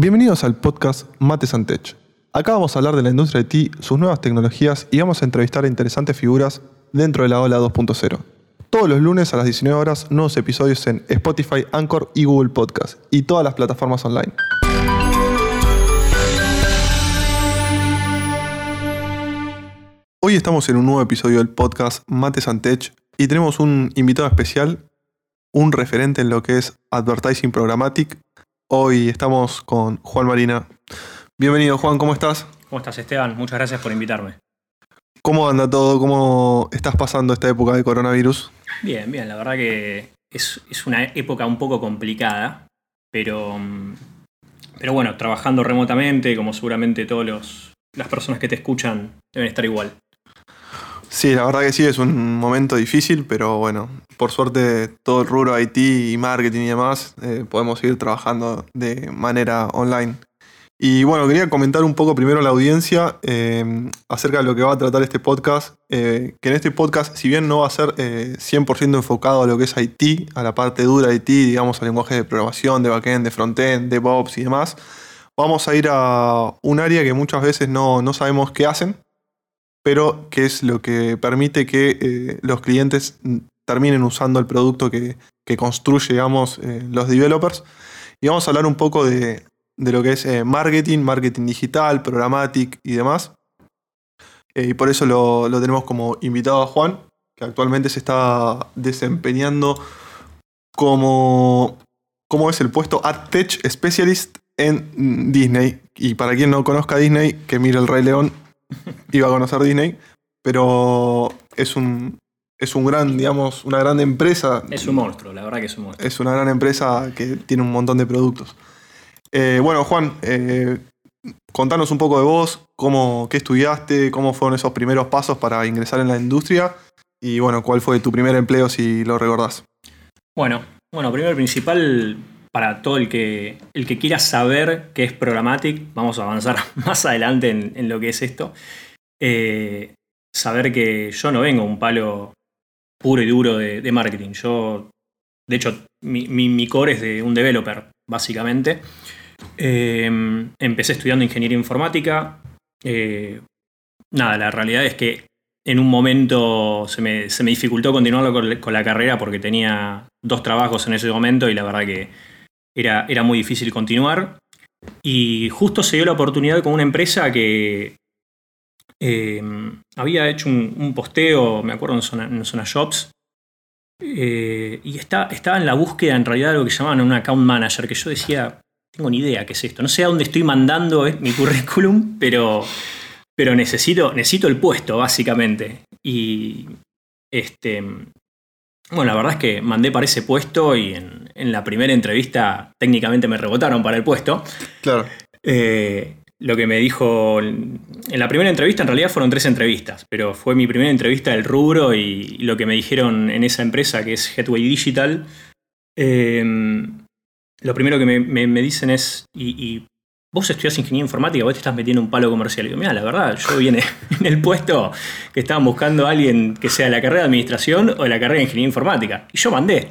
Bienvenidos al podcast Mates and Tech. Acá vamos a hablar de la industria de IT, sus nuevas tecnologías y vamos a entrevistar a interesantes figuras dentro de la ola 2.0. Todos los lunes a las 19 horas, nuevos episodios en Spotify, Anchor y Google Podcast y todas las plataformas online. Hoy estamos en un nuevo episodio del podcast Mates and Tech y tenemos un invitado especial, un referente en lo que es Advertising Programmatic, Hoy estamos con Juan Marina. Bienvenido Juan, ¿cómo estás? ¿Cómo estás Esteban? Muchas gracias por invitarme. ¿Cómo anda todo? ¿Cómo estás pasando esta época de coronavirus? Bien, bien, la verdad que es, una época un poco complicada, pero, pero bueno, trabajando remotamente, como seguramente todas las personas que te escuchan deben estar igual. Sí, la verdad que sí, es un momento difícil, pero bueno, por suerte todo el rubro IT y marketing y demás eh, podemos seguir trabajando de manera online. Y bueno, quería comentar un poco primero a la audiencia eh, acerca de lo que va a tratar este podcast. Eh, que en este podcast, si bien no va a ser 100% enfocado a lo que es IT, a la parte dura de IT, digamos, al lenguaje de programación, de backend, de frontend, de DevOps y demás, vamos a ir a un área que muchas veces no, no sabemos qué hacen pero que es lo que permite que eh, los clientes terminen usando el producto que, construye, digamos, eh, los developers. Y vamos a hablar un poco de, lo que es eh, marketing, marketing digital, programmatic y demás. y por eso lo, tenemos como invitado a Juan, que actualmente se está desempeñando como, como es el puesto AdTech Specialist en Disney. Y para quien no conozca Disney, que mire el Rey León iba a conocer Disney, pero es un, es un gran, digamos, una gran empresa. Es un monstruo, la verdad que es un monstruo. Es una gran empresa que tiene un montón de productos. Eh, bueno, Juan, eh, contanos un poco de vos, cómo, qué estudiaste, cómo fueron esos primeros pasos para ingresar en la industria y bueno, cuál fue tu primer empleo si lo recordás. Bueno, bueno, primero principal, para todo el que, el que quiera saber qué es Programmatic, vamos a avanzar más adelante en, lo que es esto. Eh, saber que yo no vengo un palo puro y duro de, marketing. Yo, de hecho, mi, core es de un developer, básicamente. Eh, empecé estudiando ingeniería informática. Eh, nada, la realidad es que en un momento se me, dificultó continuar con la carrera porque tenía dos trabajos en ese momento y la verdad que era, muy difícil continuar. Y justo se dio la oportunidad con una empresa que eh, había hecho un, posteo, me acuerdo, en Zona, Shops, eh, y está, estaba en la búsqueda en realidad de lo que llamaban un account manager, que yo decía, tengo ni idea qué es esto. No sé a dónde estoy mandando eh, mi currículum, pero, pero necesito, necesito el puesto, básicamente. Y este, bueno, la verdad es que mandé para ese puesto y en, la primera entrevista técnicamente me rebotaron para el puesto. Claro. Eh, lo que me dijo en la primera entrevista, en realidad fueron tres entrevistas, pero fue mi primera entrevista del rubro y lo que me dijeron en esa empresa que es Headway Digital. Eh, lo primero que me, dicen es, y vos estudias ingeniería informática, vos te estás metiendo un palo comercial. Y digo, mira, la verdad, yo vine en el puesto que estaban buscando a alguien que sea de la carrera de administración o de la carrera de ingeniería informática. Y yo mandé.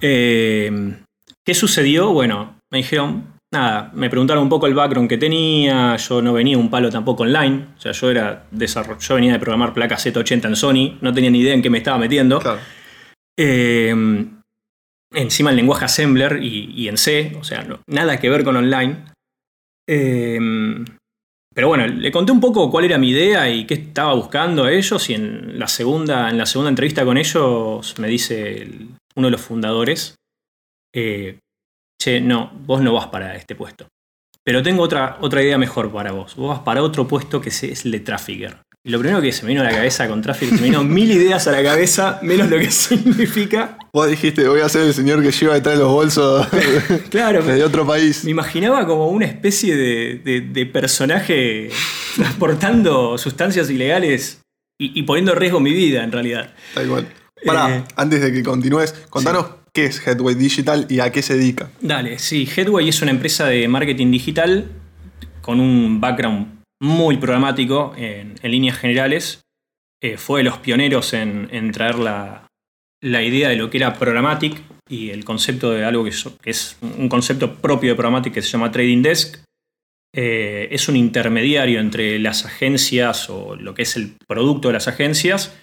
Eh, ¿Qué sucedió? Bueno, me dijeron, nada, me preguntaron un poco el background que tenía, yo no venía un palo tampoco online, o sea, yo era yo venía de programar placas Z80 en Sony, no tenía ni idea en qué me estaba metiendo. Eh, encima el lenguaje Assembler y, en C, o sea, nada que ver con online. Em, pero bueno, le conté un poco cuál era mi idea y qué estaba buscando a ellos y en la segunda, en la segunda entrevista con ellos me dice uno de los fundadores, eh, che, no, vos no vas para este puesto. Pero tengo otra, otra idea mejor para vos. Vos vas para otro puesto que es el de trafficker lo primero que se me vino a la cabeza con tráfico, se me vino mil ideas a la cabeza, menos lo que significa. Vos dijiste, voy a ser el señor que lleva detrás de los bolsos claro, de otro país. Me imaginaba como una especie de, personaje transportando sustancias ilegales y, poniendo en riesgo mi vida, en realidad. Da igual. Pará, eh, antes de que continúes, contanos qué es Headway Digital y a qué se dedica. Dale, sí, Headway es una empresa de marketing digital con un background muy programático en, líneas generales. Eh, fue de los pioneros en, traer la, idea de lo que era programmatic, y el concepto de algo que es, un concepto propio de Programmatic que se llama Trading Desk. Eh, es un intermediario entre las agencias o lo que es el producto de las agencias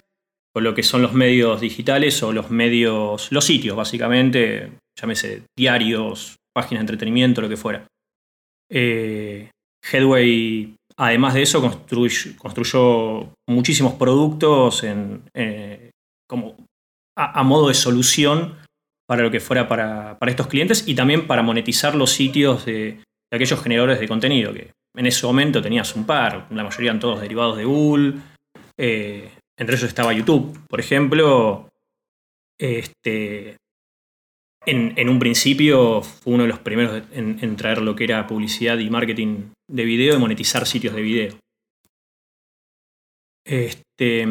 o lo que son los medios digitales o los medios, los sitios básicamente, llámese diarios, páginas de entretenimiento, lo que fuera. Eh, Headway, además de eso, construyó, muchísimos productos en, eh, como a, modo de solución para lo que fuera para, estos clientes y también para monetizar los sitios de, aquellos generadores de contenido, que en ese momento tenías un par, la mayoría eran todos derivados de Google, eh, entre ellos estaba YouTube, por ejemplo. Este, en, un principio fue uno de los primeros en, traer lo que era publicidad y marketing de video y monetizar sitios de video. Este,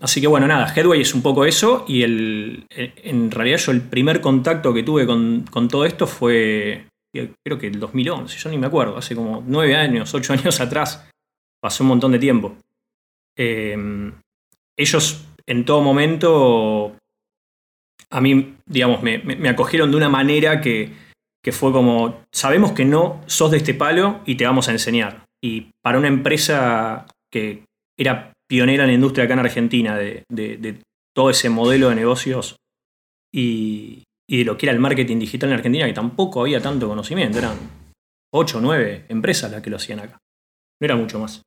así que bueno, nada, Headway es un poco eso y el, en realidad yo el primer contacto que tuve con, todo esto fue, creo que el 2011, yo ni me acuerdo, hace como nueve años, ocho años atrás, pasó un montón de tiempo. Em, ellos en todo momento a mí, digamos, me, acogieron de una manera que, fue como, sabemos que no sos de este palo y te vamos a enseñar. Y para una empresa que era pionera en la industria acá en Argentina, de, todo ese modelo de negocios y, de lo que era el marketing digital en Argentina, que tampoco había tanto conocimiento, eran ocho o nueve empresas las que lo hacían acá. No era mucho más.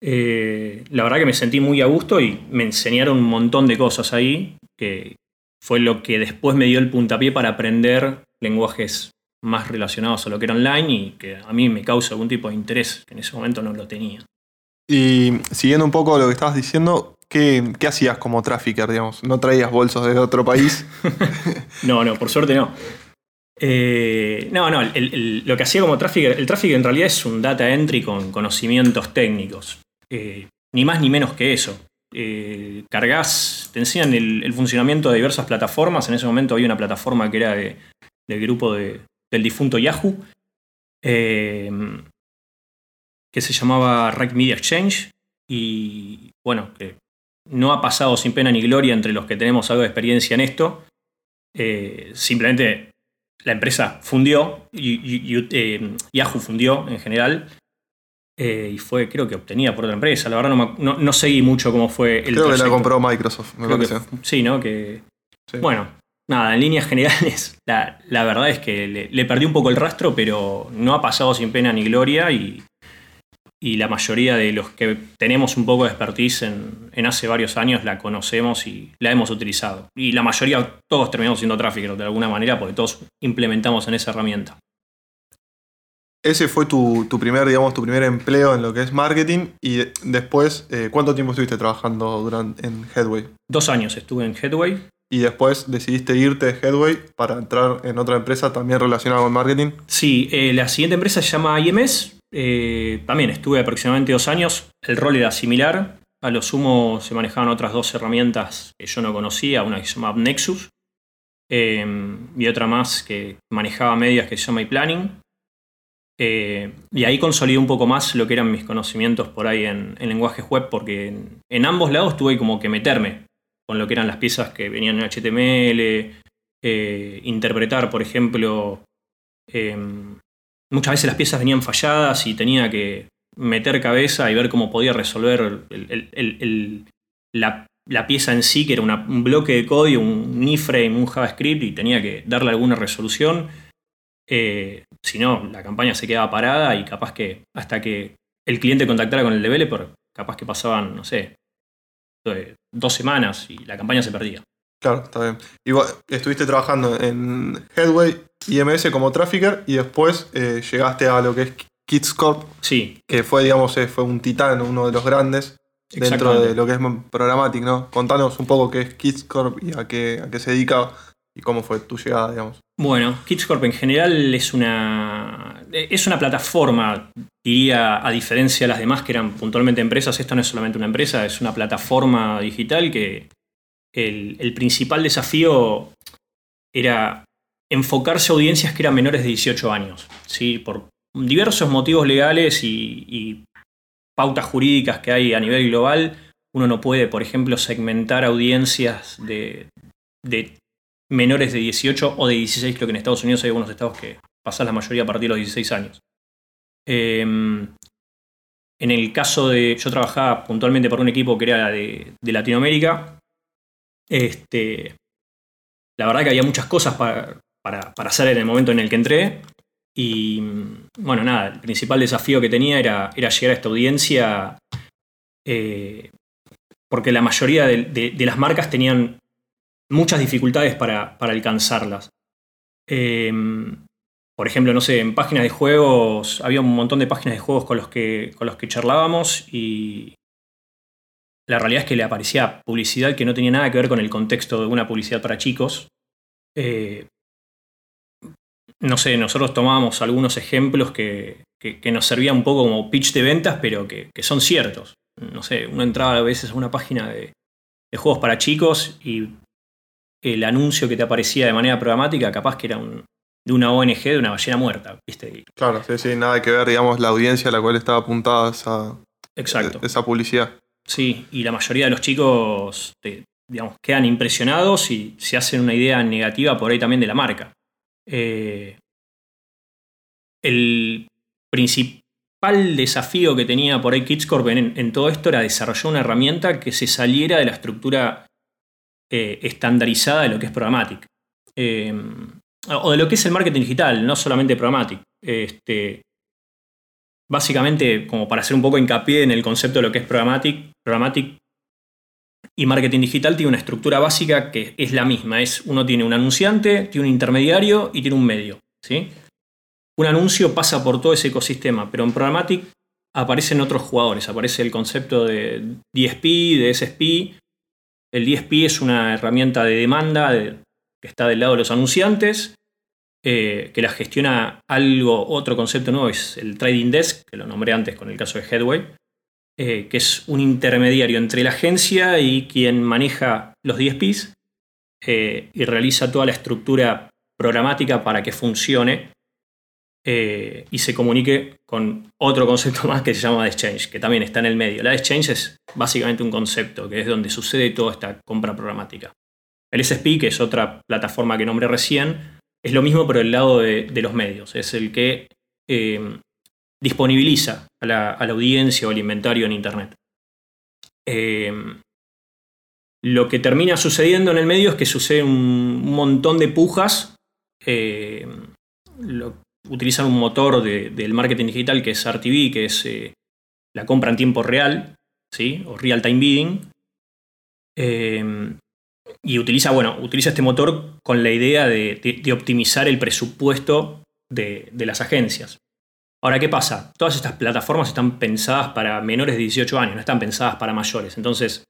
Eh, la verdad que me sentí muy a gusto y me enseñaron un montón de cosas ahí que, fue lo que después me dio el puntapié para aprender lenguajes más relacionados a lo que era online y que a mí me causa algún tipo de interés, que en ese momento no lo tenía. Y siguiendo un poco lo que estabas diciendo, ¿qué, hacías como trafficker, digamos? ¿No traías bolsos de otro país? no, no, por suerte no. Eh, no, no, lo que hacía como trafficker, el trafficker en realidad es un data entry con conocimientos técnicos. Eh, ni más ni menos que eso eh, cargas, te enseñan el, funcionamiento de diversas plataformas. En ese momento había una plataforma que era del grupo del difunto Yahoo, eh, que se llamaba Rack Media Exchange. Y bueno, que no ha pasado sin pena ni gloria entre los que tenemos algo de experiencia en esto. Eh, simplemente la empresa fundió, y, Yahoo fundió en general, eh, y fue, creo que obtenida por otra empresa. La verdad no, no, seguí mucho cómo fue el Creo que la compró Microsoft, me parece. sí, ¿no? Que, Bueno, nada, en líneas generales, la, verdad es que le, perdí un poco el rastro, pero no ha pasado sin pena ni gloria y, y la mayoría de los que tenemos un poco de expertise en, en, hace varios años la conocemos y la hemos utilizado. Y la mayoría, todos terminamos siendo tráfico de alguna manera porque todos implementamos en esa herramienta. Ese fue tu, primer, digamos, tu primer empleo en lo que es marketing y después, eh, ¿cuánto tiempo estuviste trabajando durante, en Headway? Dos años estuve en Headway. ¿Y después decidiste irte de Headway para entrar en otra empresa también relacionada con marketing? Sí, eh, la siguiente empresa se llama IMS. Eh, también estuve aproximadamente dos años. El rol era similar. A lo sumo se manejaban otras dos herramientas que yo no conocía, una que se llama Nexus y otra más que manejaba medias que se llama iPlanning. Eh, y ahí consolidé un poco más lo que eran mis conocimientos por ahí en, lenguajes web, porque en, ambos lados tuve como que meterme con lo que eran las piezas que venían en HTML, eh, interpretar, por ejemplo, em, muchas veces las piezas venían falladas y tenía que meter cabeza y ver cómo podía resolver la, pieza en sí, que era un bloque de código, un iframe, un JavaScript, y tenía que darle alguna resolución eh, si no, la campaña se quedaba parada y capaz que hasta que el cliente contactara con el developer, capaz que pasaban, no sé, dos semanas y la campaña se perdía. Claro, está bien. Igual, estuviste trabajando en Headway, IMS como trafficker y después eh, llegaste a lo que es KidsCorp. Sí. Que fue, digamos, eh, fue un titán, uno de los grandes dentro de lo que es Programmatic, ¿no? Contanos un poco qué es KidsCorp y a qué, a qué se dedica y cómo fue tu llegada, digamos. Bueno, KidsCorp en general es una, es una plataforma, diría, a diferencia de las demás que eran puntualmente empresas, esto no es solamente una empresa, es una plataforma digital que el, principal desafío era enfocarse a audiencias que eran menores de 18 años, ¿sí? por diversos motivos legales y, pautas jurídicas que hay a nivel global, uno no puede, por ejemplo, segmentar audiencias de, de menores de 18 o de 16, creo que en Estados Unidos hay algunos estados que pasan la mayoría a partir de los 16 años. Em, en el caso de. Yo trabajaba puntualmente por un equipo que era de, Latinoamérica. Este, la verdad que había muchas cosas para, hacer en el momento en el que entré. Y bueno, nada, el principal desafío que tenía era, era llegar a esta audiencia. Eh, porque la mayoría de, las marcas tenían muchas dificultades para, alcanzarlas. Em, por ejemplo, no sé, en páginas de juegos, había un montón de páginas de juegos con los que, con los que charlábamos y la realidad es que le aparecía publicidad que no tenía nada que ver con el contexto de una publicidad para chicos. Eh, no sé, nosotros tomábamos algunos ejemplos que, nos servían un poco como pitch de ventas, pero que, son ciertos. No sé, uno entraba a veces a una página de juegos para chicos y el anuncio que te aparecía de manera programática capaz que era un, de una ONG, de una ballena muerta, ¿viste? Claro, sí, sí, nada que ver, digamos, la audiencia a la cual estaba apuntada esa, Exacto. esa publicidad. Sí, y la mayoría de los chicos, digamos, quedan impresionados y se hacen una idea negativa por ahí también de la marca. Eh, el principal desafío que tenía por ahí Kidscorp en, en, todo esto era desarrollar una herramienta que se saliera de la estructura eh, estandarizada de lo que es Programmatic. Eh, o de lo que es el marketing digital, no solamente programático. Este, básicamente, como para hacer un poco hincapié en el concepto de lo que es programmatic, programmatic y marketing digital tiene una estructura básica que es la misma. Es, uno tiene un anunciante, tiene un intermediario y tiene un medio. ¿sí? Un anuncio pasa por todo ese ecosistema, pero en programmatic aparecen otros jugadores. Aparece el concepto de DSP, de SSP. El DSP es una herramienta de demanda que está del lado de los anunciantes eh, que la gestiona algo, otro concepto nuevo es el Trading Desk, que lo nombré antes con el caso de Headway, eh, que es un intermediario entre la agencia y quien maneja los DSPs eh, y realiza toda la estructura programática para que funcione y se comunique con otro concepto más que se llama Exchange, que también está en el medio. La Exchange es básicamente un concepto, que es donde sucede toda esta compra programática. El SSP, que es otra plataforma que nombré recién, es lo mismo pero el lado de, los medios, es el que eh, disponibiliza a la, audiencia o al inventario en Internet. Eh, lo que termina sucediendo en el medio es que sucede un, montón de pujas. Eh, utilizan un motor del marketing digital que es RTV, que es la compra en tiempo real, ¿sí? o real time bidding y utiliza, bueno, utiliza este motor con la idea de, optimizar el presupuesto de, las agencias. Ahora, ¿qué pasa? Todas estas plataformas están pensadas para menores de 18 años, no están pensadas para mayores. Entonces,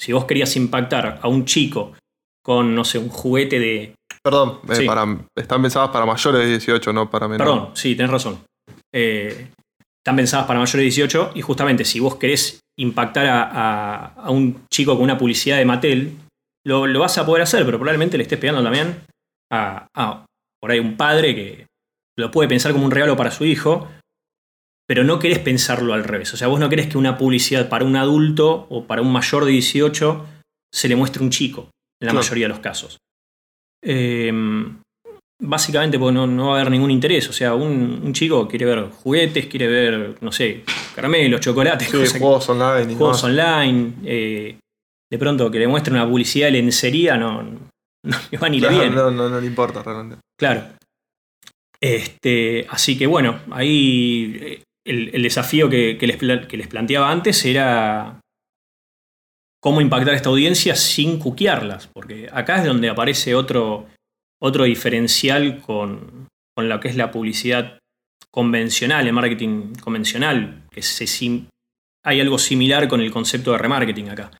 si vos querías impactar a un chico con, no sé, un juguete de... Perdón, eh, están pensadas para mayores de 18, no para menores. Perdón, sí, tenés razón. Eh, están pensadas para mayores de 18 y justamente si vos querés impactar a, a, un chico con una publicidad de Mattel, lo, vas a poder hacer, pero probablemente le estés pegando también a, por ahí un padre que lo puede pensar como un regalo para su hijo, pero no querés pensarlo al revés. O sea, vos no querés que una publicidad para un adulto o para un mayor de 18 se le muestre un chico, en la mayoría de los casos. Em, básicamente porque no, va a haber ningún interés. O sea, un, chico quiere ver juguetes, quiere ver, no sé, caramelos, chocolates, juegos online. Juegos online. Eh, de pronto que le muestre una publicidad de lencería no, no le va ni le viene. No, no, no le importa realmente. Claro. Este, así que bueno, ahí eh, el, desafío que, les, planteaba antes era cómo impactar a esta audiencia sin cuquearlas, porque acá es donde aparece otro, otro diferencial con, con lo que es la publicidad convencional, el marketing convencional, que se, hay algo similar con el concepto de remarketing acá.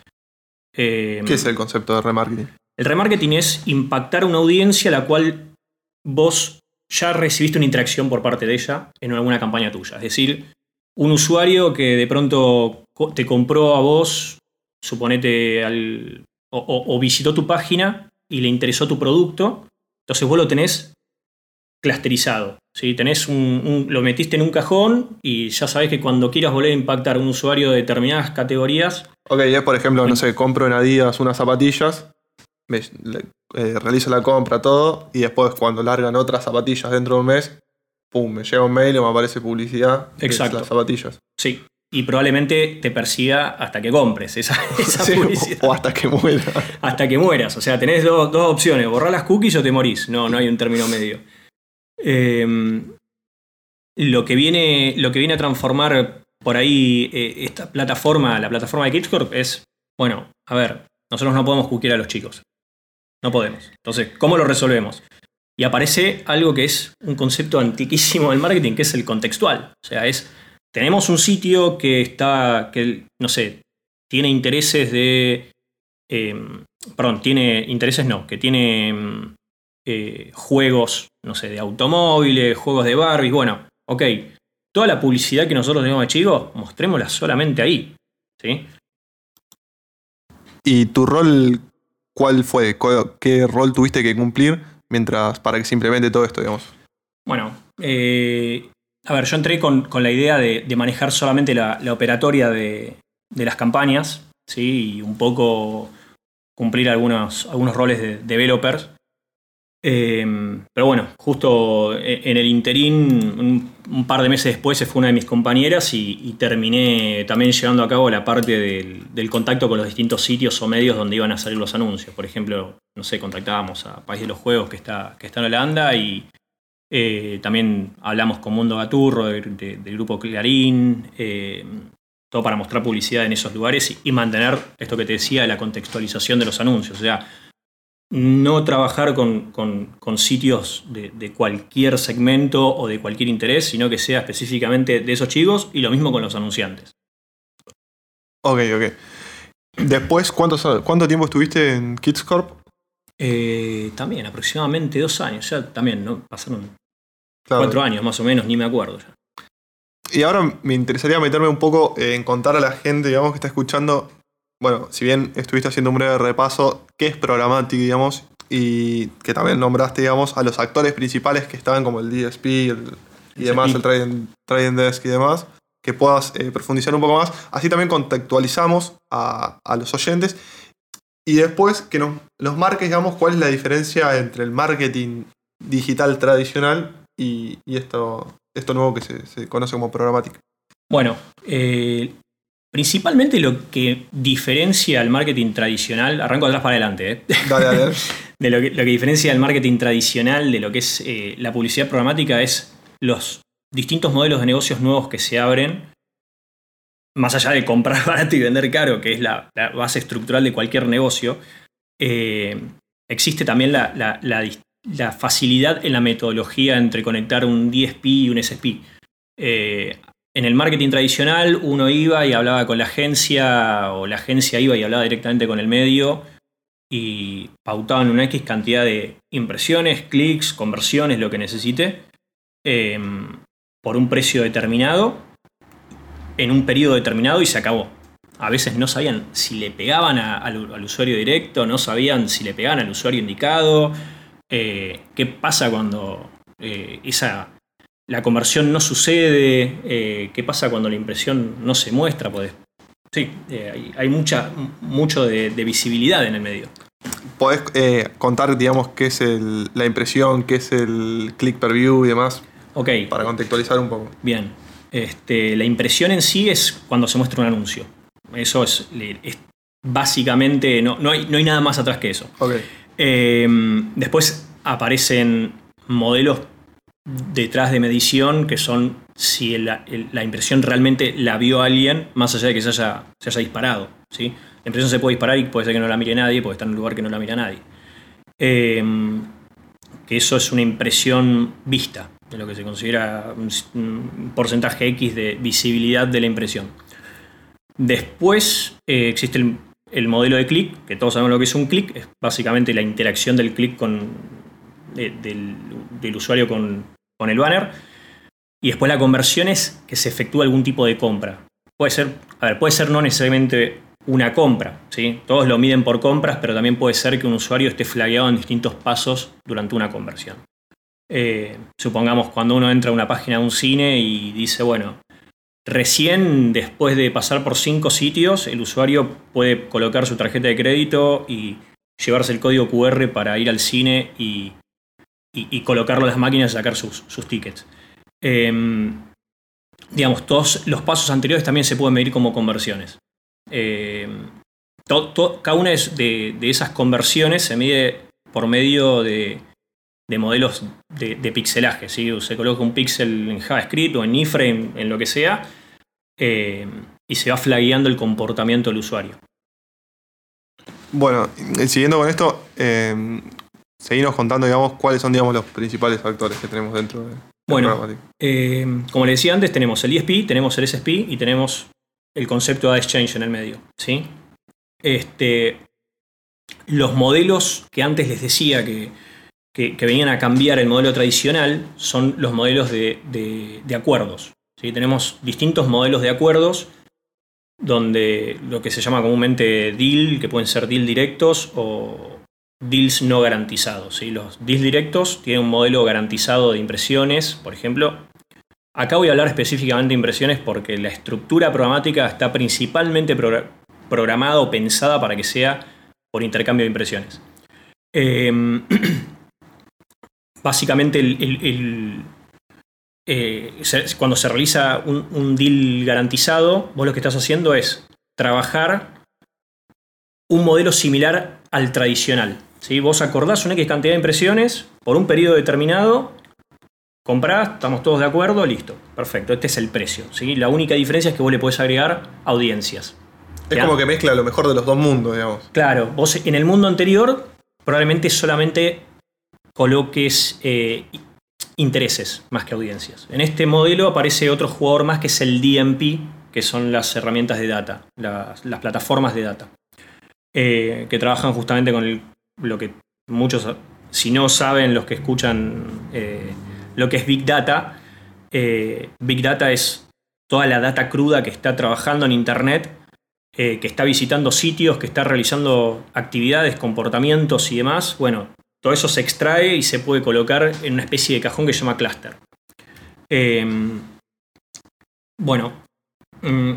Eh, ¿Qué es el concepto de remarketing? El remarketing es impactar a una audiencia a la cual vos ya recibiste una interacción por parte de ella en alguna campaña tuya. Es decir, un usuario que de pronto te compró a vos, suponete, al, o, visitó tu página y le interesó tu producto, entonces vos lo tenés clusterizado. ¿sí? Tenés un, lo metiste en un cajón y ya sabés que cuando quieras volver a impactar a un usuario de determinadas categorías. Ok, es por ejemplo, no sé, compro en Adidas unas zapatillas eh, realizo la compra, todo, y después cuando largan otras zapatillas dentro de un mes, pum, me llega un mail y me aparece publicidad Exacto. de las zapatillas. Sí. Y probablemente te persiga hasta que compres esa, esa Sí, publicidad. o hasta que muera. hasta que mueras. O sea, tenés dos, dos opciones, borrar las cookies o te morís. No, no hay un término medio. Eh, lo, que viene, lo que viene a transformar por ahí eh, esta plataforma, la plataforma de Kidscorp, es, bueno, a ver, nosotros no podemos cookiar a los chicos. No podemos. Entonces, ¿cómo lo resolvemos? Y aparece algo que es un concepto antiquísimo del marketing, que es el contextual. O sea, es, tenemos un sitio que está, que, no sé, tiene intereses de eh, perdón, tiene intereses no, que tiene mm, eh, juegos, no sé, de automóviles, juegos de Barbie, bueno, ok, toda la publicidad que nosotros tenemos de chicos, mostrémosla solamente ahí, ¿sí? ¿Y tu rol cuál fue? ¿Cu- ¿Qué rol tuviste que cumplir mientras para que se implemente todo esto, digamos? Bueno, eh, a ver, yo entré con, con la idea de, de manejar solamente la, la operatoria de, de las campañas, ¿sí? Y un poco cumplir algunos, algunos roles de developers. Eh, pero bueno, justo e- en el interín, un, par de meses después, se fue una de mis compañeras y, y terminé también llevando a cabo la parte del, del contacto con los distintos sitios o medios donde iban a salir los anuncios. Por ejemplo, no sé, contactábamos a País de los Juegos que está, que está en Holanda y eh, también hablamos con Mundo Gaturro de- de- del grupo Clarín, eh, todo para mostrar publicidad en esos lugares y, y mantener esto que te decía, la contextualización de los anuncios. O sea, no trabajar con, con- con sitios de, de cualquier segmento o de cualquier interés, sino que sea específicamente de esos chicos y lo mismo con los anunciantes. Ok, ok. Después, ¿cuánto, ¿cuánto tiempo estuviste en Kids Corp? Eh, también aproximadamente dos años, ya también, ¿no? Pasaron Claro. cuatro años más o menos, ni me acuerdo ya. Y ahora me interesaría meterme un poco en contar a la gente, digamos, que está escuchando. Bueno, si bien estuviste haciendo un breve repaso, ¿qué es Programmatic, digamos? Y que también nombraste, digamos, a los actores principales que estaban como el DSP el- y demás, el Trading, trading Desk y demás, que puedas eh, profundizar un poco más. Así también contextualizamos a, a los oyentes. Y después que nos, nos marques, digamos, cuál es la diferencia entre el marketing digital tradicional y, y esto, esto nuevo que se, se conoce como Programmatic. Bueno, eh, principalmente lo que diferencia al marketing tradicional, arranco atrás para adelante, ¿eh? Dale, dale. de lo que, lo que diferencia el marketing tradicional de lo que es eh, la publicidad programática es los distintos modelos de negocios nuevos que se abren, más allá de comprar barato y vender caro, que es la, la base estructural de cualquier negocio, eh, existe también la, la- la facilidad en la metodología entre conectar un DSP y un SSP. Eh, en el marketing tradicional uno iba y hablaba con la agencia o la agencia iba y hablaba directamente con el medio y pautaban una X cantidad de impresiones, clics, conversiones, lo que necesite, eh, por un precio determinado, en un periodo determinado y se acabó. A veces no sabían si le pegaban al, al usuario directo, no sabían si le pegaban al usuario indicado, eh, qué pasa cuando eh, esa, la conversión no sucede, eh, qué pasa cuando la impresión no se muestra. Pues, sí, hay, hay mucha, mucho de- de visibilidad en el medio. ¿Podés eh, contar, digamos, qué es el- la impresión, qué es el click per view y demás? Ok, Para contextualizar un poco. bien. Este, la impresión en sí es cuando se muestra un anuncio. Eso es, es básicamente, no, no, hay, no hay nada más atrás que eso. Ok. Eh, después aparecen modelos detrás de medición que son si la impresión realmente la vio alguien, más allá de que se haya, disparado. ¿sí? La impresión se puede disparar y puede ser que no la mire nadie, puede estar en un lugar que no la mira nadie. Eh, que eso es una impresión vista, de lo que se considera un, un porcentaje X de visibilidad de la impresión. Después eh, existe el, el modelo de clic, que todos sabemos lo que es un clic, es básicamente la interacción del clic con, de- del, del usuario con, con el banner. Y después la conversión es que se efectúa algún tipo de compra. Puede ser, a ver, puede ser no necesariamente una compra, ¿sí? Todos lo miden por compras, pero también puede ser que un usuario esté flagueado en distintos pasos durante una conversión. Eh, supongamos cuando uno entra a una página de un cine y dice, bueno, Recién, después de pasar por cinco sitios, el usuario puede colocar su tarjeta de crédito y llevarse el código QR para ir al cine y, colocarlo en las máquinas y sacar sus, tickets. Em, digamos, todos los pasos anteriores también se pueden medir como conversiones. Em, cada una de, esas conversiones se mide por medio de, modelos de, pixelaje. Se coloca un pixel en JavaScript o en iframe, en lo que sea, em, y se va flagueando el comportamiento del usuario. Bueno, siguiendo con esto, eh, seguimos contando, digamos, cuáles son, digamos, los principales factores que tenemos dentro de, bueno, eh, como le decía antes, tenemos el ESP, tenemos el SSP y tenemos el concepto de exchange en el medio, ¿sí? Este, los modelos que antes les decía que, venían a cambiar el modelo tradicional son los modelos de, de acuerdos. ¿sí? Tenemos distintos modelos de acuerdos donde lo que se llama comúnmente deal, que pueden ser deal directos o deals no garantizados. Los deals directos tienen un modelo garantizado de impresiones, por ejemplo. Acá voy a hablar específicamente de impresiones porque la estructura programática está principalmente programada o pensada para que sea por intercambio de impresiones. Em, básicamente el, eh, cuando se realiza un, deal garantizado, vos lo que estás haciendo es trabajar un modelo similar al tradicional. ¿sí? Vos acordás una X cantidad de impresiones por un periodo determinado, comprás, estamos todos de acuerdo, listo, perfecto, este es el precio. ¿sí? La única diferencia es que vos le podés agregar audiencias. Es como que mezcla lo mejor de los dos mundos, digamos. Claro, vos en el mundo anterior probablemente solamente coloques eh, intereses más que audiencias. En este modelo aparece otro jugador más que es el DMP, que son las herramientas de data, las, plataformas de data, eh, que trabajan justamente con lo que muchos, si no saben los que escuchan eh, lo que es Big Data, Big Data es toda la data cruda que está trabajando en Internet, que está visitando sitios, que está realizando actividades, comportamientos y demás. Bueno, todo eso se extrae y se puede colocar en una especie de cajón que se llama cluster. Em, bueno, mm,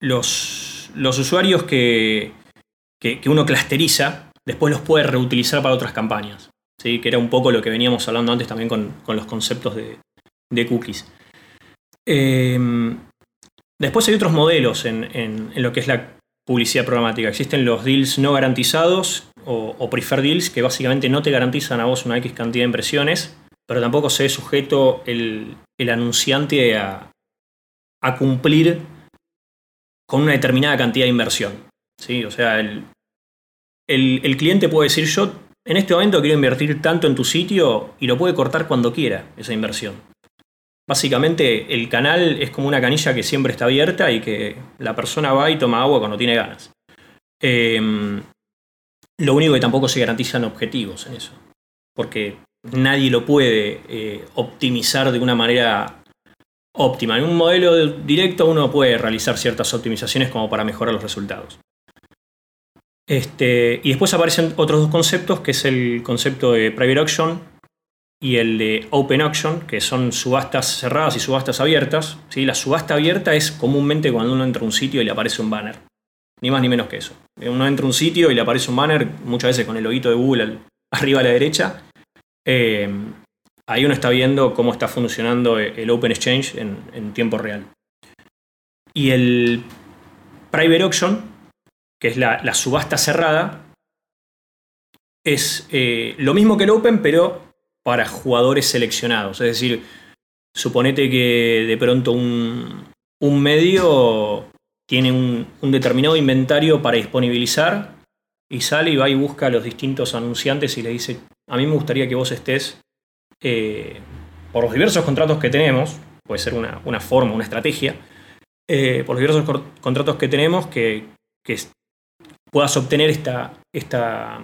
los, usuarios que, uno clusteriza, después los puede reutilizar para otras campañas. ¿sí? Que era un poco lo que veníamos hablando antes también con, los conceptos de, cookies. Em, después hay otros modelos en, lo que es la publicidad programática. Existen los deals no garantizados o, prefer deals que básicamente no te garantizan a vos una X cantidad de impresiones, pero tampoco se ve sujeto el, anunciante a, cumplir con una determinada cantidad de inversión. ¿sí? O sea, el, el, cliente puede decir yo en este momento quiero invertir tanto en tu sitio y lo puede cortar cuando quiera esa inversión. Básicamente el canal es como una canilla que siempre está abierta y que la persona va y toma agua cuando tiene ganas. Eh, lo único que tampoco se garantizan objetivos en eso, porque nadie lo puede eh, optimizar de una manera óptima. En un modelo directo uno puede realizar ciertas optimizaciones como para mejorar los resultados. Este, y después aparecen otros dos conceptos, que es el concepto de private auction y el de open auction, que son subastas cerradas y subastas abiertas. ¿sí? La subasta abierta es comúnmente cuando uno entra a un sitio y le aparece un banner. Ni más ni menos que eso. Uno entra a un sitio y le aparece un banner, muchas veces con el loguito de Google arriba a la derecha. Eh, ahí uno está viendo cómo está funcionando el Open Exchange en, tiempo real. Y el Private Auction, que es la, subasta cerrada, es eh, lo mismo que el Open, pero para jugadores seleccionados. Es decir, suponete que de pronto un medio tiene un, determinado inventario para disponibilizar y sale y va y busca a los distintos anunciantes y le dice, a mí me gustaría que vos estés, eh, por los diversos contratos que tenemos, puede ser una, forma, una estrategia, eh, por los diversos contratos que tenemos, que, puedas obtener esta, esta,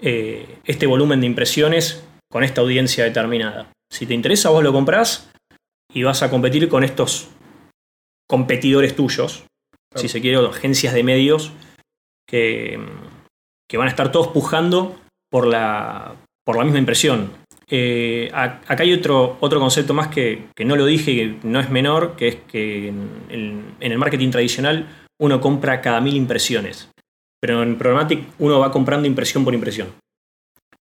eh, este volumen de impresiones con esta audiencia determinada. Si te interesa, vos lo comprás y vas a competir con estos competidores tuyos, si se quiere, agencias de medios que, que, van a estar todos pujando por la, por la misma impresión. Eh, acá hay otro, otro concepto más que, no lo dije y que no es menor, que es que en, el marketing tradicional uno compra cada mil impresiones. Pero en Programmatic uno va comprando impresión por impresión.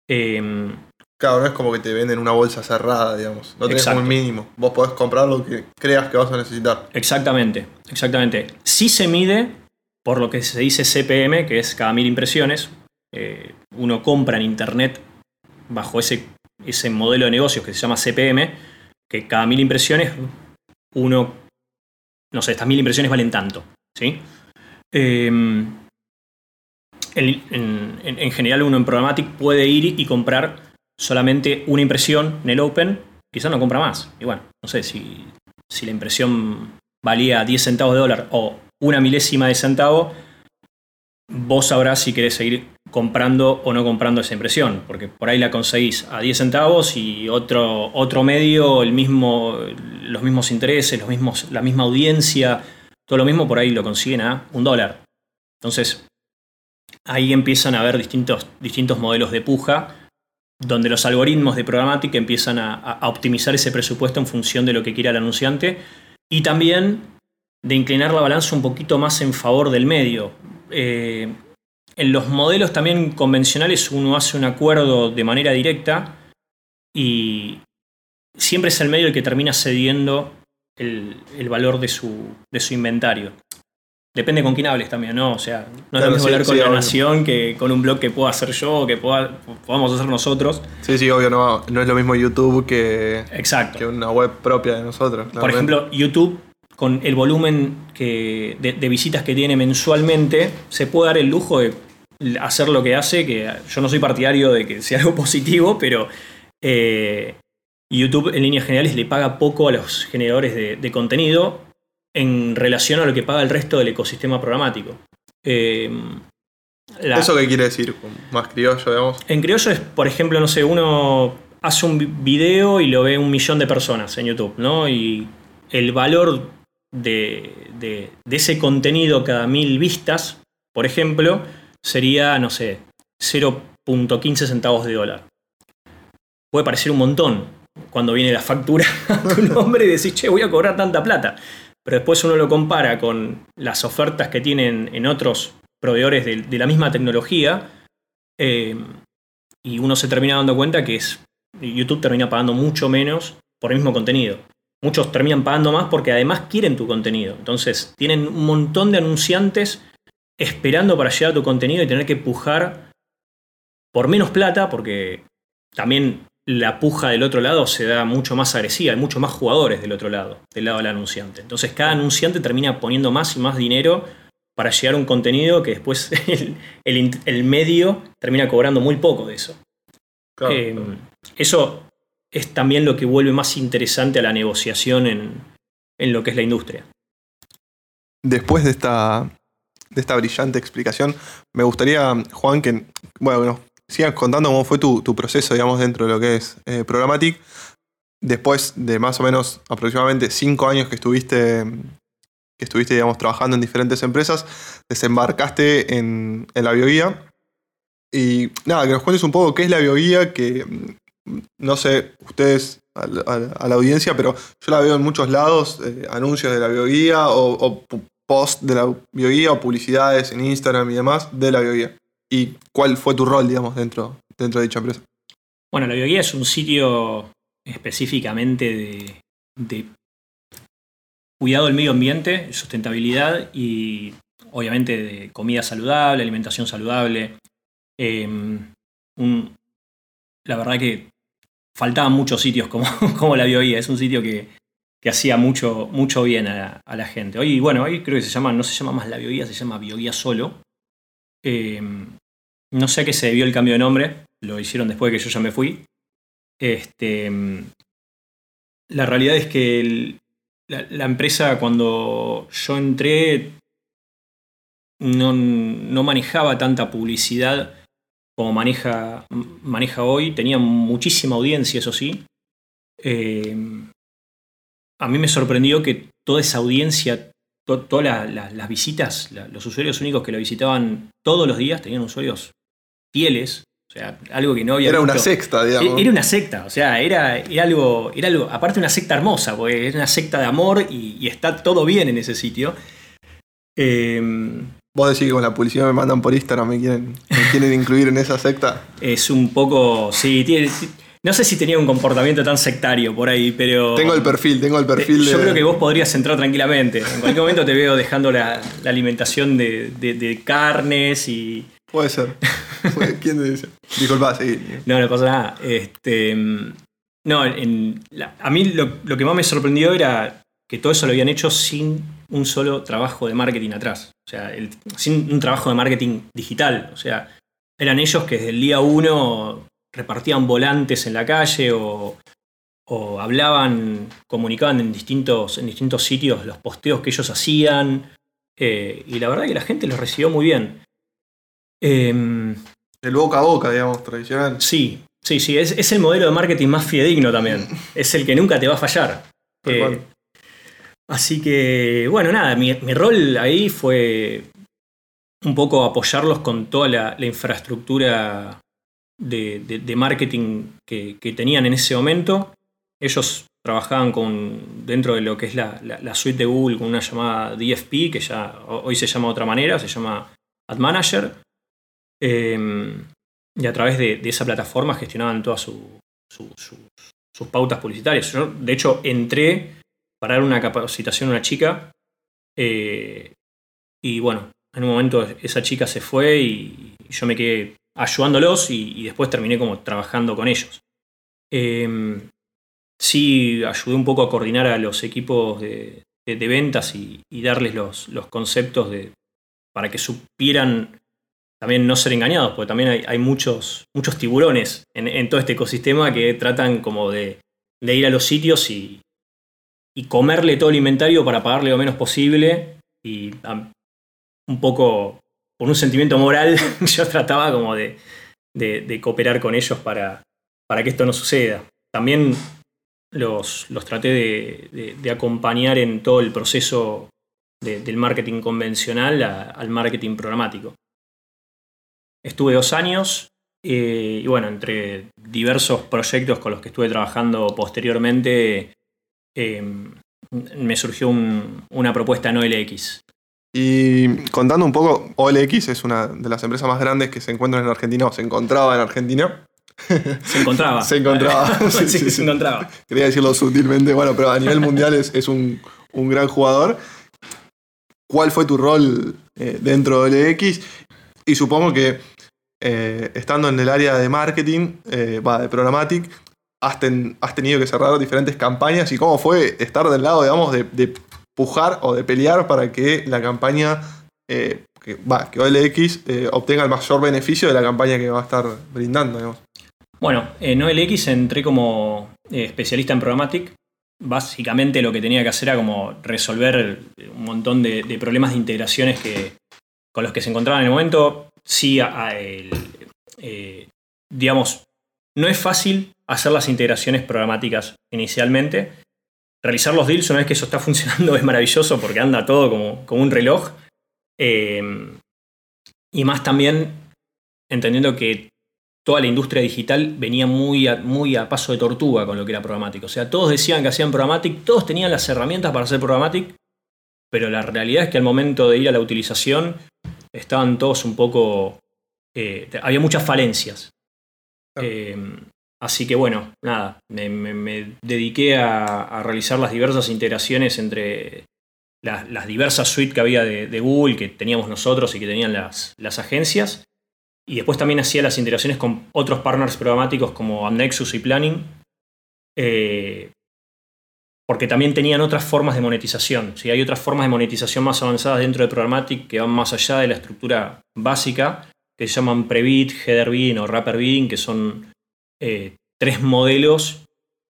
Em, claro, no es como que te venden una bolsa cerrada, digamos. No tenés un mínimo. Vos podés comprar lo que creas que vas a necesitar. Exactamente, exactamente. Si se mide por lo que se dice CPM, que es cada mil impresiones. Eh, uno compra en internet bajo ese, ese modelo de negocios que se llama CPM, que cada mil impresiones, uno, no sé, estas mil impresiones valen tanto. ¿sí? Em, en, general uno en Programmatic puede ir y comprar solamente una impresión en el Open, quizás no compra más. Y bueno, no sé, si, si la impresión valía 10 centavos de dólar o una milésima de centavo, vos sabrás si querés seguir comprando o no comprando esa impresión, porque por ahí la conseguís a 10 centavos y otro, otro medio, el mismo, los mismos intereses, los mismos, la misma audiencia, todo lo mismo por ahí lo consiguen a un dólar. Entonces, ahí empiezan a haber distintos, distintos modelos de puja, donde los algoritmos de programática empiezan a, optimizar ese presupuesto en función de lo que quiera el anunciante y también de inclinar la balanza un poquito más en favor del medio. Eh, en los modelos también convencionales uno hace un acuerdo de manera directa y siempre es el medio el que termina cediendo el, valor de su, inventario. Depende con quién hables también, ¿no? O sea, no es lo mismo hablar con la nación que con un blog que pueda hacer yo o que podamos hacer nosotros. Sí, sí, obvio, no, no es lo mismo YouTube que, Exacto. que una web propia de nosotros. Por ejemplo, YouTube con el volumen que, de, visitas que tiene mensualmente, se puede dar el lujo de hacer lo que hace, que yo no soy partidario de que sea algo positivo, pero eh, YouTube en líneas generales le paga poco a los generadores de, contenido en relación a lo que paga el resto del ecosistema programático. Eh, ¿Eso qué quiere decir? Más criollo, digamos. En criollo es, por ejemplo, no sé, uno hace un video y lo ve un millón de personas en YouTube, ¿no? Y el valor de, ese contenido cada mil vistas, por ejemplo, sería, no sé, 0.15 centavos de dólar. Puede parecer un montón cuando viene la factura a tu nombre y decís, che, voy a cobrar tanta plata. Pero después uno lo compara con las ofertas que tienen en otros proveedores de, la misma tecnología eh, y uno se termina dando cuenta que es, YouTube termina pagando mucho menos por el mismo contenido muchos terminan pagando más porque además quieren tu contenido. Entonces, tienen un montón de anunciantes esperando para llegar a tu contenido y tener que pujar por menos plata, porque también la puja del otro lado se da mucho más agresiva, hay muchos más jugadores del otro lado, del lado del anunciante. Entonces, cada anunciante termina poniendo más y más dinero para llegar a un contenido que después el, medio termina cobrando muy poco de eso. Eh, eso es también lo que vuelve más interesante a la negociación en, lo que es la industria. Después de esta, de esta brillante explicación, me gustaría, Juan, que bueno, sigas contando cómo fue tu, proceso, digamos, dentro de lo que es eh, Programmatic. Después de más o menos aproximadamente cinco años que estuviste, que estuviste digamos, trabajando en diferentes empresas, desembarcaste en, la bioguía. Y nada, que nos cuentes un poco qué es la bioguía, que no sé, ustedes a la, audiencia, pero yo la veo en muchos lados, eh, anuncios de la bioguía o, post de la bioguía o publicidades en Instagram y demás de la bioguía. ¿Y cuál fue tu rol, digamos, dentro, dentro de dicha empresa? Bueno, la bioguía es un sitio específicamente de, cuidado del medio ambiente, sustentabilidad y obviamente de comida saludable, alimentación saludable. Em, la verdad que faltaban muchos sitios como, como la Bioguía. Es un sitio que, hacía mucho, mucho bien a, la gente. Hoy, bueno, hoy creo que se llama, no se llama más la Bioguía, se llama Bioguía solo. Em, no sé a qué se debió el cambio de nombre, lo hicieron después de que yo ya me fui. Este, la realidad es que la, empresa cuando yo entré no, no manejaba tanta publicidad como maneja, maneja hoy. Tenía muchísima audiencia, eso sí. Eh, a mí me sorprendió que toda esa audiencia, todas las visitas, los usuarios únicos que lo visitaban todos los días, tenían usuarios fieles. O sea, algo que no había. Era una secta, digamos. Era una secta, o sea, era, algo, era algo. Aparte, una secta hermosa, porque era una secta de amor y, está todo bien en ese sitio. Eh, Vos decís que con la publicidad me mandan por Instagram, me quieren, me quieren incluir en esa secta. Es un poco. Sí, tiene. No sé si tenía un comportamiento tan sectario por ahí, pero. Tengo el perfil, tengo el perfil. Yo creo que vos podrías entrar tranquilamente. En cualquier momento te veo dejando la, alimentación de, carnes y. Puede ser. ¿Quién te dice? Disculpa, sí. No, no pasa nada. Este, no, a mí lo, que más me sorprendió era que todo eso lo habían hecho sin un solo trabajo de marketing atrás. O sea, sin un trabajo de marketing digital. O sea, eran ellos que desde el día uno repartían volantes en la calle o, hablaban, comunicaban en distintos, en distintos sitios los posteos que ellos hacían. Eh, y la verdad que la gente los recibió muy bien. Em, el boca a boca, digamos, tradicional. Sí, sí, sí, es, el modelo de marketing más fidedigno también. es el que nunca te va a fallar. Eh, así que, bueno, nada, mi, rol ahí fue un poco apoyarlos con toda la infraestructura de, marketing que, tenían en ese momento. Ellos trabajaban con, dentro de lo que es la, suite de Google con una llamada DFP, que ya hoy se llama de otra manera, se llama Ad Manager. Em, y a través de, esa plataforma gestionaban todas sus pautas publicitarias. Yo, de hecho, entré para dar una capacitación a una chica eh, y bueno, en un momento esa chica se fue y yo me quedé ayudándolos y, después terminé como trabajando con ellos. Em, sí, ayudé un poco a coordinar a los equipos de, ventas y, darles los, conceptos de, para que supieran también no ser engañados, porque también hay, muchos, muchos tiburones en, todo este ecosistema que tratan como de, ir a los sitios y, y, comerle todo el inventario para pagarle lo menos posible y un poco por un sentimiento moral, yo trataba como de, cooperar con ellos para, para, que esto no suceda. También los, los traté de, acompañar en todo el proceso del marketing convencional al marketing programático. Estuve dos años eh, y bueno, entre diversos proyectos con los que estuve trabajando posteriormente, eh, me surgió una propuesta en OLX. Y contando un poco, OLX es una de las empresas más grandes que se encuentran en Argentina o se encontraba en Argentina. Se encontraba. se encontraba. sí, se encontraba. Quería decirlo sutilmente, bueno, pero a nivel mundial es, un, gran jugador. ¿Cuál fue tu rol eh, dentro de OLX? Y supongo que eh, estando en el área de marketing, eh, de programmatic, has, tenido que cerrar diferentes campañas y cómo fue estar del lado, digamos, de pujar o de pelear para que la campaña, eh, que, va, que OLX obtenga el mayor beneficio de la campaña que va a estar brindando. Bueno, en OLX entré como especialista en Programmatic. Básicamente lo que tenía que hacer era como resolver un montón de, problemas de integraciones que, con los que se encontraban en el momento. Sí, digamos, no es fácil hacer las integraciones programáticas inicialmente, realizar los deals una vez que eso está funcionando es maravilloso porque anda todo como, como un reloj. Em, y más también entendiendo que toda la industria digital venía muy a, muy a paso de tortuga con lo que era programático. O sea, todos decían que hacían programático, todos tenían las herramientas para hacer programático, pero la realidad es que al momento de ir a la utilización estaban todos un poco... Eh, había muchas falencias. Em, Así que bueno, nada, me, dediqué a, realizar las diversas integraciones entre las, diversas suites que había de, Google, que teníamos nosotros y que tenían las, agencias. Y después también hacía las integraciones con otros partners programáticos como Nexus y Planning, eh, porque también tenían otras formas de monetización. Hay otras formas de monetización más avanzadas dentro de Programmatic que van más allá de la estructura básica, que se llaman Prebid, Header Bidding o Wrapper Bidding, que son eh, tres modelos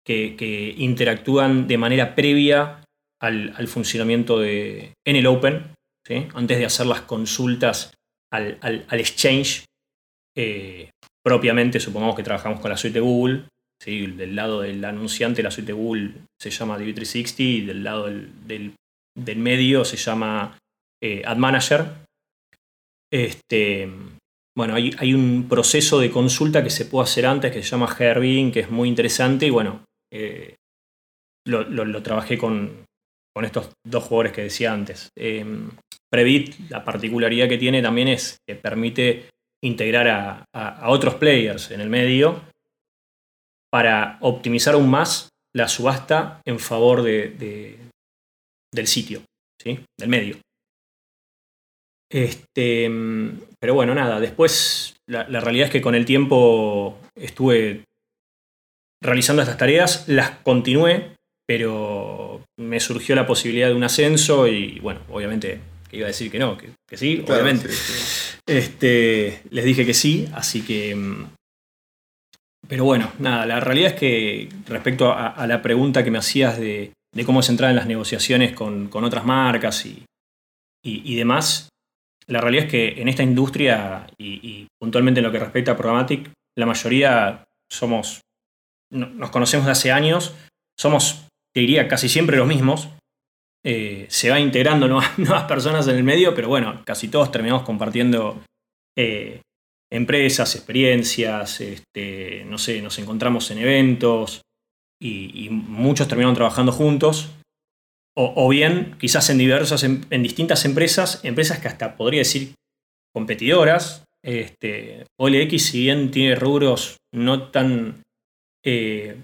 que, interactúan de manera previa al, funcionamiento de, en el Open, antes de hacer las consultas al, exchange. Eh, propiamente, supongamos que trabajamos con la suite de Google. Del lado del anunciante, la suite de Google se llama DV360 y del lado del, medio se llama eh, Ad Manager. Este, bueno, hay, un proceso de consulta que se puede hacer antes que se llama Herbing, que es muy interesante y bueno, eh, lo, trabajé con, estos dos jugadores que decía antes. Em, Previt, la particularidad que tiene también es que permite integrar a, otros players en el medio para optimizar aún más la subasta en favor de, del sitio, ¿sí? del medio. Este, pero bueno, nada, después la, realidad es que con el tiempo estuve realizando estas tareas, las continué, pero me surgió la posibilidad de un ascenso y bueno, obviamente iba a decir que no, que, sí, obviamente. Este, les dije que sí, así que... Pero bueno, nada, la realidad es que respecto a, la pregunta que me hacías de, cómo se entrar en las negociaciones con, otras marcas y, y, demás, la realidad es que en esta industria y, puntualmente en lo que respecta a Programmatic, la mayoría somos, nos conocemos de hace años, somos, te diría, casi siempre los mismos, eh, se va integrando nuevas, personas en el medio, pero bueno, casi todos terminamos compartiendo eh, empresas, experiencias, este, no sé, nos encontramos en eventos y, muchos terminaron trabajando juntos. O, bien, quizás en diversas, en, distintas empresas, empresas que hasta podría decir competidoras. Este, OLX, si bien tiene rubros no tan eh,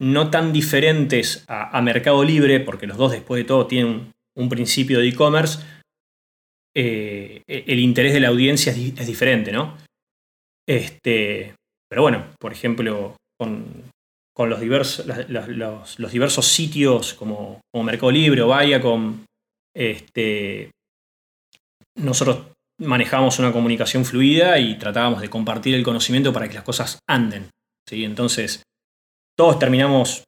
no tan diferentes a, Mercado Libre, porque los dos después de todo tienen un, principio de e-commerce, eh, el interés de la audiencia es, diferente, ¿no? Este, pero bueno, por ejemplo, con, los, diversos, los, diversos sitios como, Mercado Libre o Viacom, este, nosotros manejábamos una comunicación fluida y tratábamos de compartir el conocimiento para que las cosas anden. ¿sí? Entonces, todos terminamos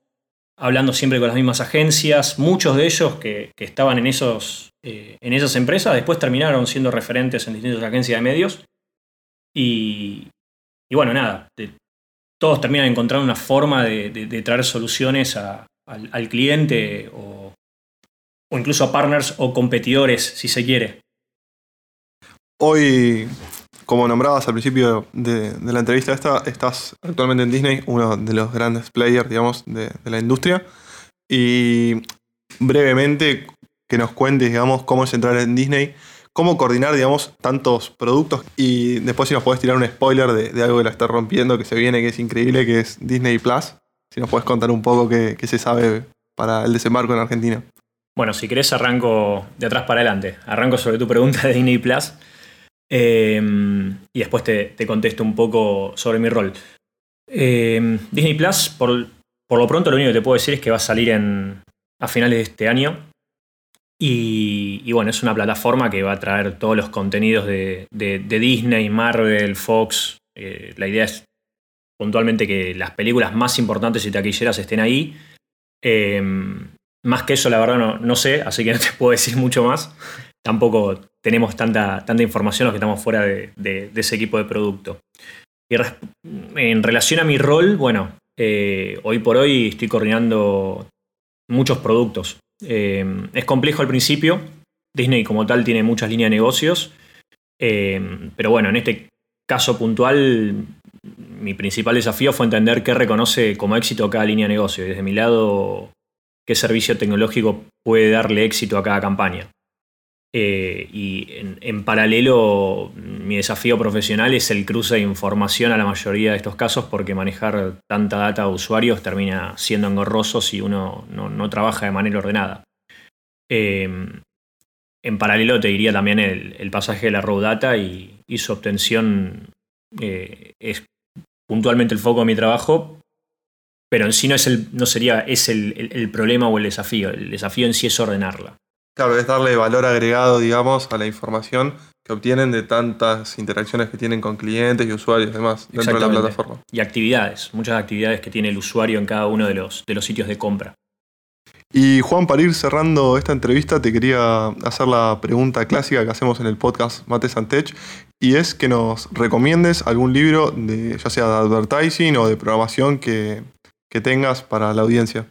hablando siempre con las mismas agencias. Muchos de ellos que, estaban en, esos, eh, en esas empresas después terminaron siendo referentes en distintas agencias de medios. Y, bueno, nada, todos terminan encontrando una forma de, traer soluciones al, cliente o, o incluso a partners o competidores, si se quiere. Hoy como nombrabas al principio de, la entrevista estás actualmente en Disney, uno de los grandes players, digamos, de, la industria. Y brevemente que nos cuentes, digamos, cómo es entrar en Disney, cómo coordinar, digamos, tantos productos y después si nos podés tirar un spoiler de, algo que la está rompiendo, que se viene, que es increíble, que es Disney Plus. Si nos podés contar un poco qué, qué se sabe para el desembarco en Argentina. Bueno, si querés arranco de atrás para adelante. Arranco sobre tu pregunta de Disney Plus. Em, y después te, contesto un poco sobre mi rol. Em, Disney Plus, por, lo pronto, lo único que te puedo decir es que va a salir a finales de este año. Y, bueno, es una plataforma que va a traer todos los contenidos de, Disney, Marvel, Fox. Eh, la idea es puntualmente que las películas más importantes y taquilleras estén ahí. Em, más que eso, la verdad, no, no sé, así que no te puedo decir mucho más tampoco tenemos tanta, tanta información los que estamos fuera de, ese equipo de producto. Y en relación a mi rol, bueno, eh, hoy por hoy estoy coordinando muchos productos. Eh, es complejo al principio, Disney como tal tiene muchas líneas de negocios, eh, pero bueno, en este caso puntual, mi principal desafío fue entender qué reconoce como éxito cada línea de negocio y desde mi lado, qué servicio tecnológico puede darle éxito a cada campaña. Eh, y en, paralelo, mi desafío profesional es el cruce de información a la mayoría de estos casos, porque manejar tanta data de usuarios termina siendo engorroso si uno no, trabaja de manera ordenada. Eh, en paralelo te diría también el, pasaje de la raw data y, su obtención eh, es puntualmente el foco de mi trabajo, pero en sí no, es el, no sería es el problema o el desafío. El desafío en sí es ordenarla. Claro, es darle valor agregado, digamos, a la información que obtienen de tantas interacciones que tienen con clientes y usuarios y demás dentro de la plataforma. Y actividades, muchas actividades que tiene el usuario en cada uno de los, de los sitios de compra. Y Juan, para ir cerrando esta entrevista, te quería hacer la pregunta clásica que hacemos en el podcast Mate Santech, y es que nos recomiendes algún libro, de, ya sea de advertising o de programación, que, que tengas para la audiencia.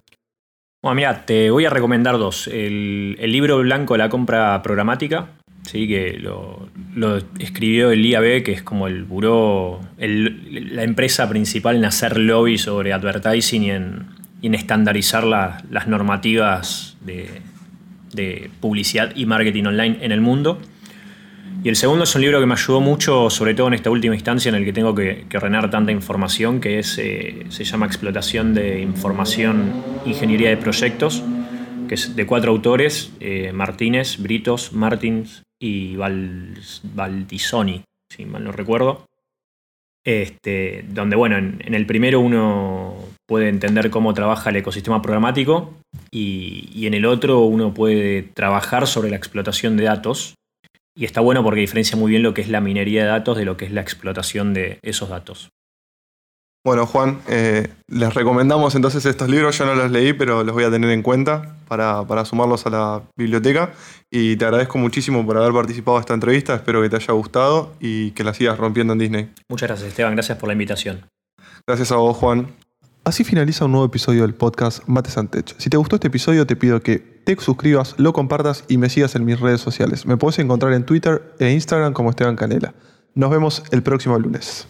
Bueno, mira, te voy a recomendar dos. El, libro blanco de la compra programática, ¿sí? que lo, escribió el IAB, que es como el buró, la empresa principal en hacer lobby sobre advertising y en, estandarizar las normativas de, de publicidad y marketing online en el mundo. Y el segundo es un libro que me ayudó mucho, sobre todo en esta última instancia en el que tengo que, que tanta información, que es, eh, se llama Explotación de Información, Ingeniería de Proyectos, que es de cuatro autores, eh, Martínez, Britos, Martins y Val, Valdisoni, si mal no recuerdo. Este, donde, bueno, en, en, el primero uno puede entender cómo trabaja el ecosistema programático y, y en el otro uno puede trabajar sobre la explotación de datos y está bueno porque diferencia muy bien lo que es la minería de datos de lo que es la explotación de esos datos. Bueno, Juan, eh, les recomendamos entonces estos libros. Yo no los leí, pero los voy a tener en cuenta para, para, sumarlos a la biblioteca. Y te agradezco muchísimo por haber participado en esta entrevista. Espero que te haya gustado y que la sigas rompiendo en Disney. Muchas gracias, Esteban. Gracias por la invitación. Gracias a vos, Juan. Así finaliza un nuevo episodio del podcast Mates Antech. Si te gustó este episodio, te pido que te suscribas, lo compartas y me sigas en mis redes sociales. Me puedes encontrar en Twitter e Instagram como Esteban Canela. Nos vemos el próximo lunes.